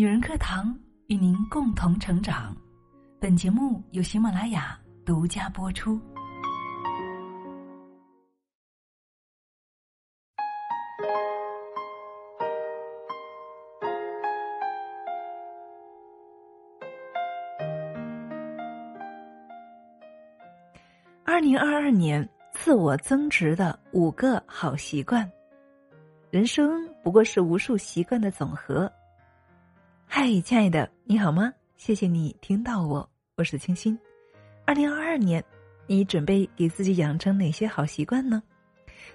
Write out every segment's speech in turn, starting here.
女人课堂与您共同成长。本节目由喜马拉雅独家播出。二零二二年自我增值的五个好习惯。人生不过是无数习惯的总和。嗨，亲爱的，你好吗？谢谢你听到我，我是清新。二零二二年，你准备给自己养成哪些好习惯呢？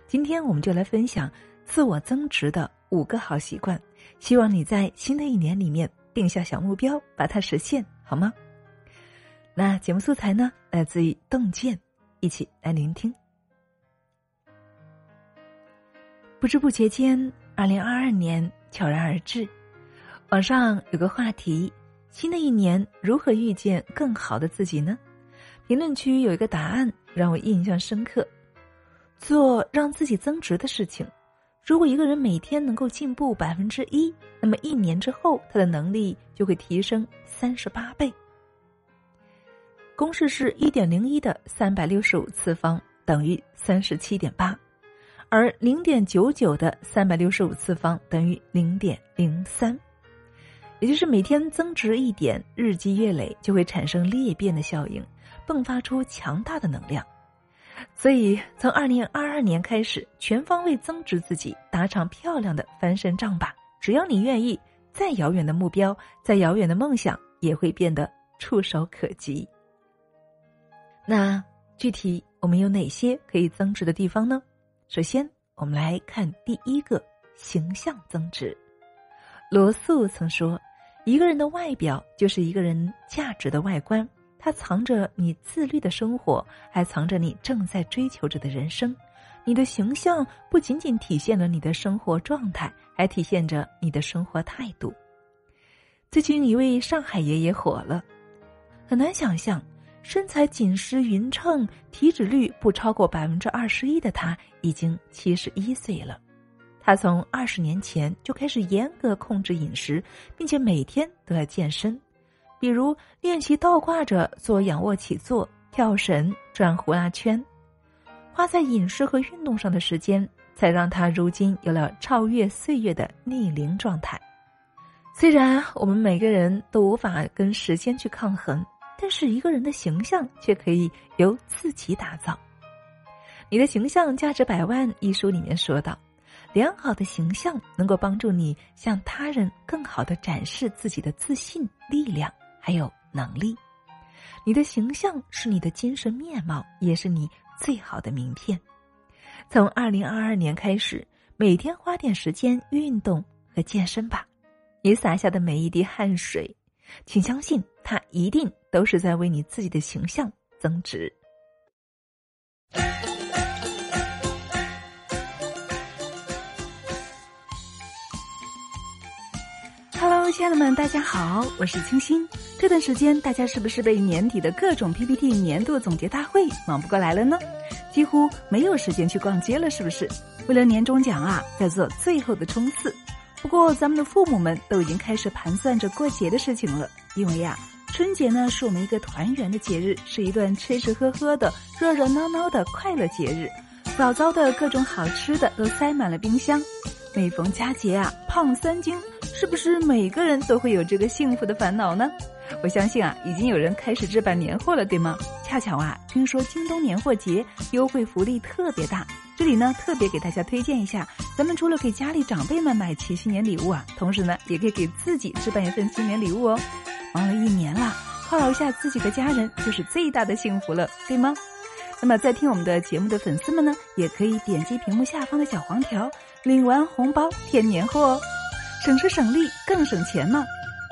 今天我们就来分享自我增值的五个好习惯，希望你在新的一年里面定下小目标，把它实现，好吗？那节目素材呢，来自于洞见，一起来聆听。不知不觉间，二零二二年悄然而至。网上有个话题：新的一年如何遇见更好的自己呢？评论区有一个答案让我印象深刻：做让自己增值的事情。如果一个人每天能够进步百分之一，那么一年之后他的能力就会提升三十八倍。公式是一点零一的三百六十五次方等于三十七点八，而零点九九的三百六十五次方等于零点零三。也就是每天增值一点，日积月累就会产生裂变的效应，迸发出强大的能量。所以，从二零二二年开始，全方位增值自己，打场漂亮的翻身仗吧！只要你愿意，再遥远的目标，再遥远的梦想，也会变得触手可及。那具体我们有哪些可以增值的地方呢？首先，我们来看第一个形象增值。罗素曾说：“一个人的外表就是一个人价值的外观，它藏着你自律的生活，还藏着你正在追求着的人生。你的形象不仅仅体现了你的生活状态，还体现着你的生活态度。”最近一位上海爷爷火了，很难想象，身材紧实匀称、体脂率不超过百分之二十一的他，已经七十一岁了。他从二十年前就开始严格控制饮食，并且每天都要健身，比如练习倒挂着做仰卧起坐、跳绳、转呼啦圈。花在饮食和运动上的时间，才让他如今有了超越岁月的逆龄状态。虽然我们每个人都无法跟时间去抗衡，但是一个人的形象却可以由自己打造。你的形象价值百万一书里面说道。良好的形象能够帮助你向他人更好的展示自己的自信、力量还有能力。你的形象是你的精神面貌，也是你最好的名片。从二零二二年开始，每天花点时间运动和健身吧。你洒下的每一滴汗水，请相信，它一定都是在为你自己的形象增值。亲爱的们，大家好，我是清新。这段时间，大家是不是被年底的各种 PPT 年度总结大会忙不过来了呢？几乎没有时间去逛街了，是不是？为了年终奖啊，在做最后的冲刺。不过，咱们的父母们都已经开始盘算着过节的事情了，因为呀，春节呢是我们一个团圆的节日，是一段吃吃喝喝的热热闹闹的快乐节日。早早的各种好吃的都塞满了冰箱，每逢佳节啊，胖三斤。是不是每个人都会有这个幸福的烦恼呢？我相信啊，已经有人开始置办年货了，对吗？恰巧啊，听说京东年货节优惠福利特别大，这里呢特别给大家推荐一下，咱们除了给家里长辈们买齐新年礼物啊，同时呢也可以给自己置办一份新年礼物哦。忙了一年了，犒劳一下自己的家人就是最大的幸福了，对吗？那么在听我们的节目的粉丝们呢，也可以点击屏幕下方的小黄条，领完红包添年货哦。省时省力更省钱嘛！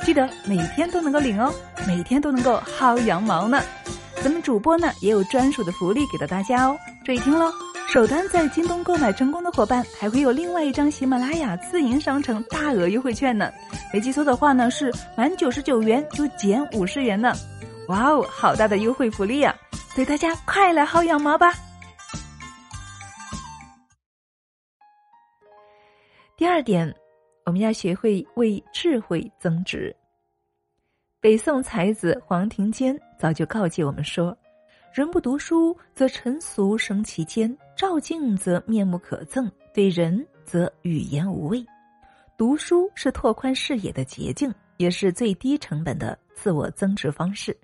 记得每天都能够领哦，每天都能够薅羊毛呢。咱们主播呢也有专属的福利给到大家哦，注意听喽！首单在京东购买成功的伙伴，还会有另外一张喜马拉雅自营商城大额优惠券呢。没记错的话呢，是满九十九元就减五十元呢。哇哦，好大的优惠福利啊！所以大家快来薅羊毛吧！第二点。我们要学会为智慧增值。北宋才子黄庭坚早就告诫我们说：“人不读书，则尘俗生其间；照镜则面目可憎，对人则语言无味。”读书是拓宽视野的捷径，也是最低成本的自我增值方式。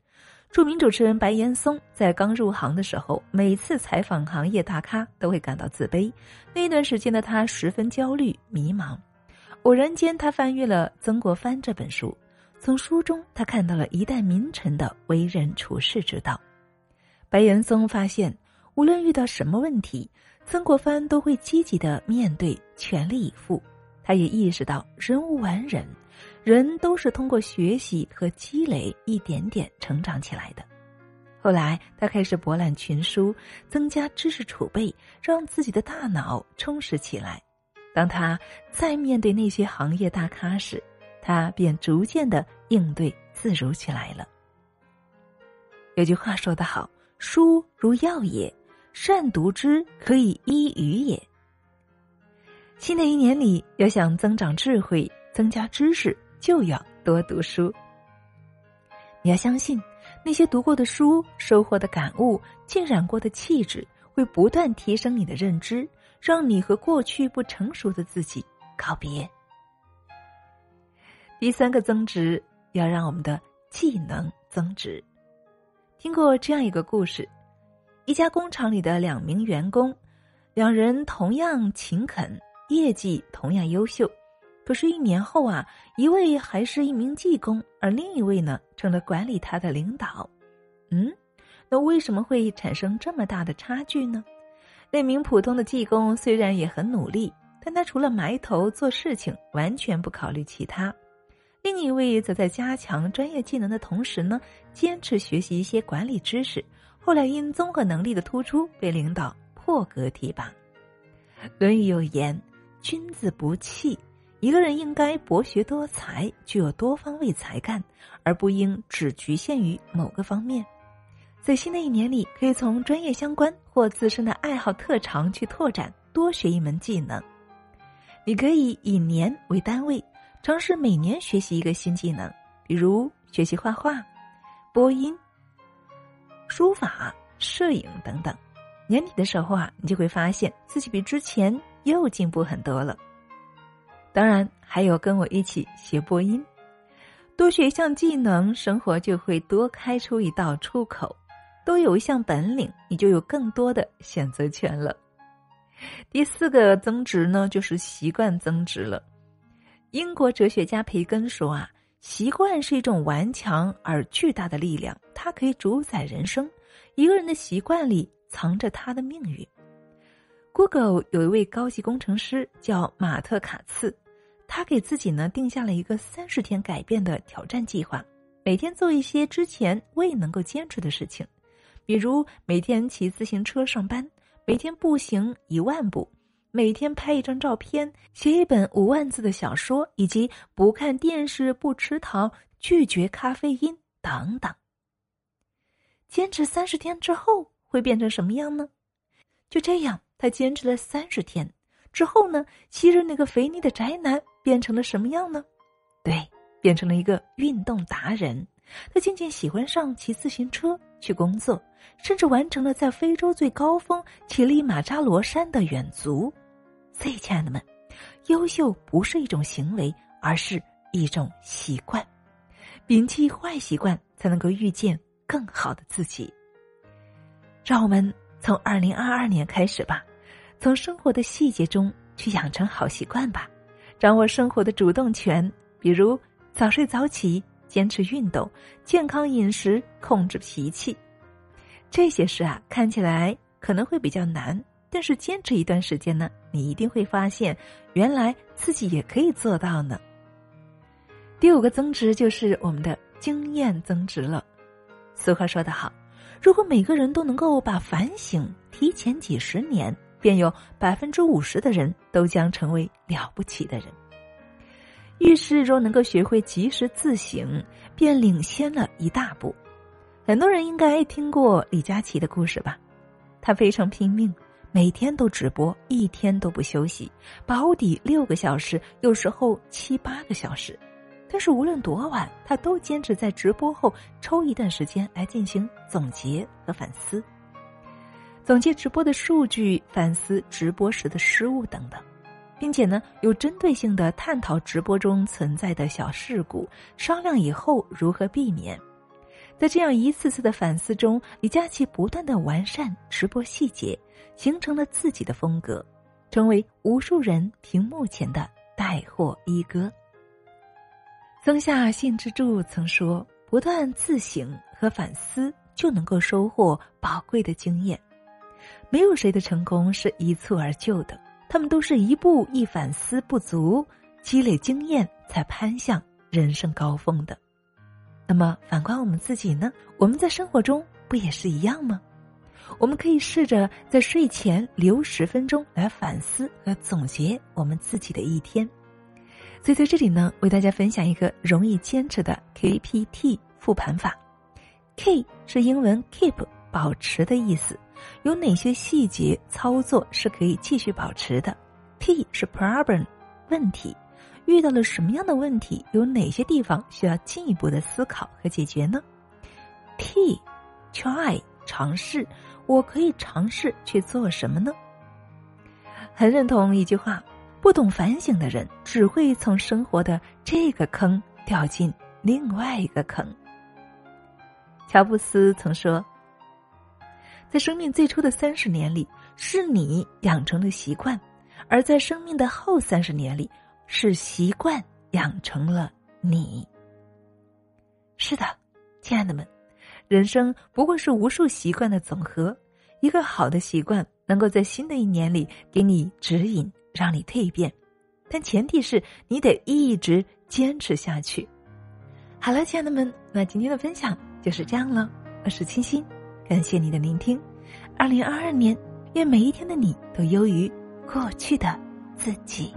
著名主持人白岩松在刚入行的时候，每次采访行业大咖都会感到自卑。那段时间的他十分焦虑迷茫。偶然间，他翻阅了曾国藩这本书。从书中，他看到了一代名臣的为人处事之道。白岩松发现，无论遇到什么问题，曾国藩都会积极的面对，全力以赴。他也意识到，人无完人，人都是通过学习和积累一点点成长起来的。后来，他开始博览群书，增加知识储备，让自己的大脑充实起来。当他再面对那些行业大咖时，他便逐渐的应对自如起来了。有句话说得好：“书如药也，善读之，可以医愚也。”新的一年里，要想增长智慧、增加知识，就要多读书。你要相信，那些读过的书、收获的感悟、浸染过的气质，会不断提升你的认知，让你和过去不成熟的自己告别。第三个增值，要让我们的技能增值。听过这样一个故事：一家工厂里的两名员工，两人同样勤恳，业绩同样优秀。可是，一年后啊，一位还是一名技工，而另一位呢，成了管理他的领导。嗯，那为什么会产生这么大的差距呢？那名普通的技工虽然也很努力，但他除了埋头做事情，完全不考虑其他。另一位则在加强专业技能的同时呢，坚持学习一些管理知识。后来因综合能力的突出，被领导破格提拔。《论语》有言：“君子不器。”一个人应该博学多才，具有多方位才干，而不应只局限于某个方面。在新的一年里，可以从专业相关或自身的爱好特长去拓展，多学一门技能。你可以以年为单位。尝试每年学习一个新技能，比如学习画画、播音、书法、摄影等等。年底的时候啊，你就会发现自己比之前又进步很多了。当然，还有跟我一起学播音，多学一项技能，生活就会多开出一道出口。都有一项本领，你就有更多的选择权了。第四个增值呢，就是习惯增值了。英国哲学家培根说：“啊，习惯是一种顽强而巨大的力量，它可以主宰人生。一个人的习惯里藏着他的命运。” Google 有一位高级工程师叫马特卡茨，他给自己呢定下了一个三十天改变的挑战计划，每天做一些之前未能够坚持的事情，比如每天骑自行车上班，每天步行一万步。每天拍一张照片，写一本五万字的小说，以及不看电视、不吃糖、拒绝咖啡因等等。坚持三十天之后会变成什么样呢？就这样，他坚持了三十天之后呢，昔日那个肥腻的宅男变成了什么样呢？对，变成了一个运动达人。他渐渐喜欢上骑自行车去工作，甚至完成了在非洲最高峰乞力马扎罗山的远足。所以，亲爱的们，优秀不是一种行为，而是一种习惯。摒弃坏习惯，才能够遇见更好的自己。让我们从二零二二年开始吧，从生活的细节中去养成好习惯吧，掌握生活的主动权。比如早睡早起、坚持运动、健康饮食、控制脾气，这些事啊，看起来可能会比较难。但是坚持一段时间呢，你一定会发现，原来自己也可以做到呢。第五个增值就是我们的经验增值了。俗话说得好，如果每个人都能够把反省提前几十年，便有百分之五十的人都将成为了不起的人。遇事若能够学会及时自省，便领先了一大步。很多人应该听过李佳琦的故事吧？他非常拼命。每天都直播，一天都不休息，保底六个小时，有时候七八个小时。但是无论多晚，他都坚持在直播后抽一段时间来进行总结和反思，总结直播的数据，反思直播时的失误等等，并且呢，有针对性的探讨直播中存在的小事故，商量以后如何避免。在这样一次次的反思中，李佳琦不断的完善直播细节，形成了自己的风格，成为无数人屏幕前的带货一哥。松下幸之助曾说：“不断自省和反思，就能够收获宝贵的经验。没有谁的成功是一蹴而就的，他们都是一步一反思不足，积累经验才攀向人生高峰的。那么反观我们自己呢？我们在生活中不也是一样吗？我们可以试着在睡前留十分钟来反思和总结我们自己的一天。”所以在这里呢，为大家分享一个容易坚持的 KPT 复盘法。K 是英文 keep 保持的意思，有哪些细节操作是可以继续保持的？P 是 problem 问题，遇到了什么样的问题？有哪些地方需要进一步的思考和解决呢？T try 尝试，我可以尝试去做什么呢？很认同一句话。不懂反省的人，只会从生活的这个坑掉进另外一个坑。乔布斯曾说：“在生命最初的三十年里，是你养成了习惯；而在生命的后三十年里，是习惯养成了你。”是的，亲爱的们，人生不过是无数习惯的总和。一个好的习惯，能够在新的一年里给你指引。让你蜕变，但前提是你得一直坚持下去。好了，亲爱的们，那今天的分享就是这样了。我是清新，感谢你的聆听。二零二二年，愿每一天的你都优于过去的自己。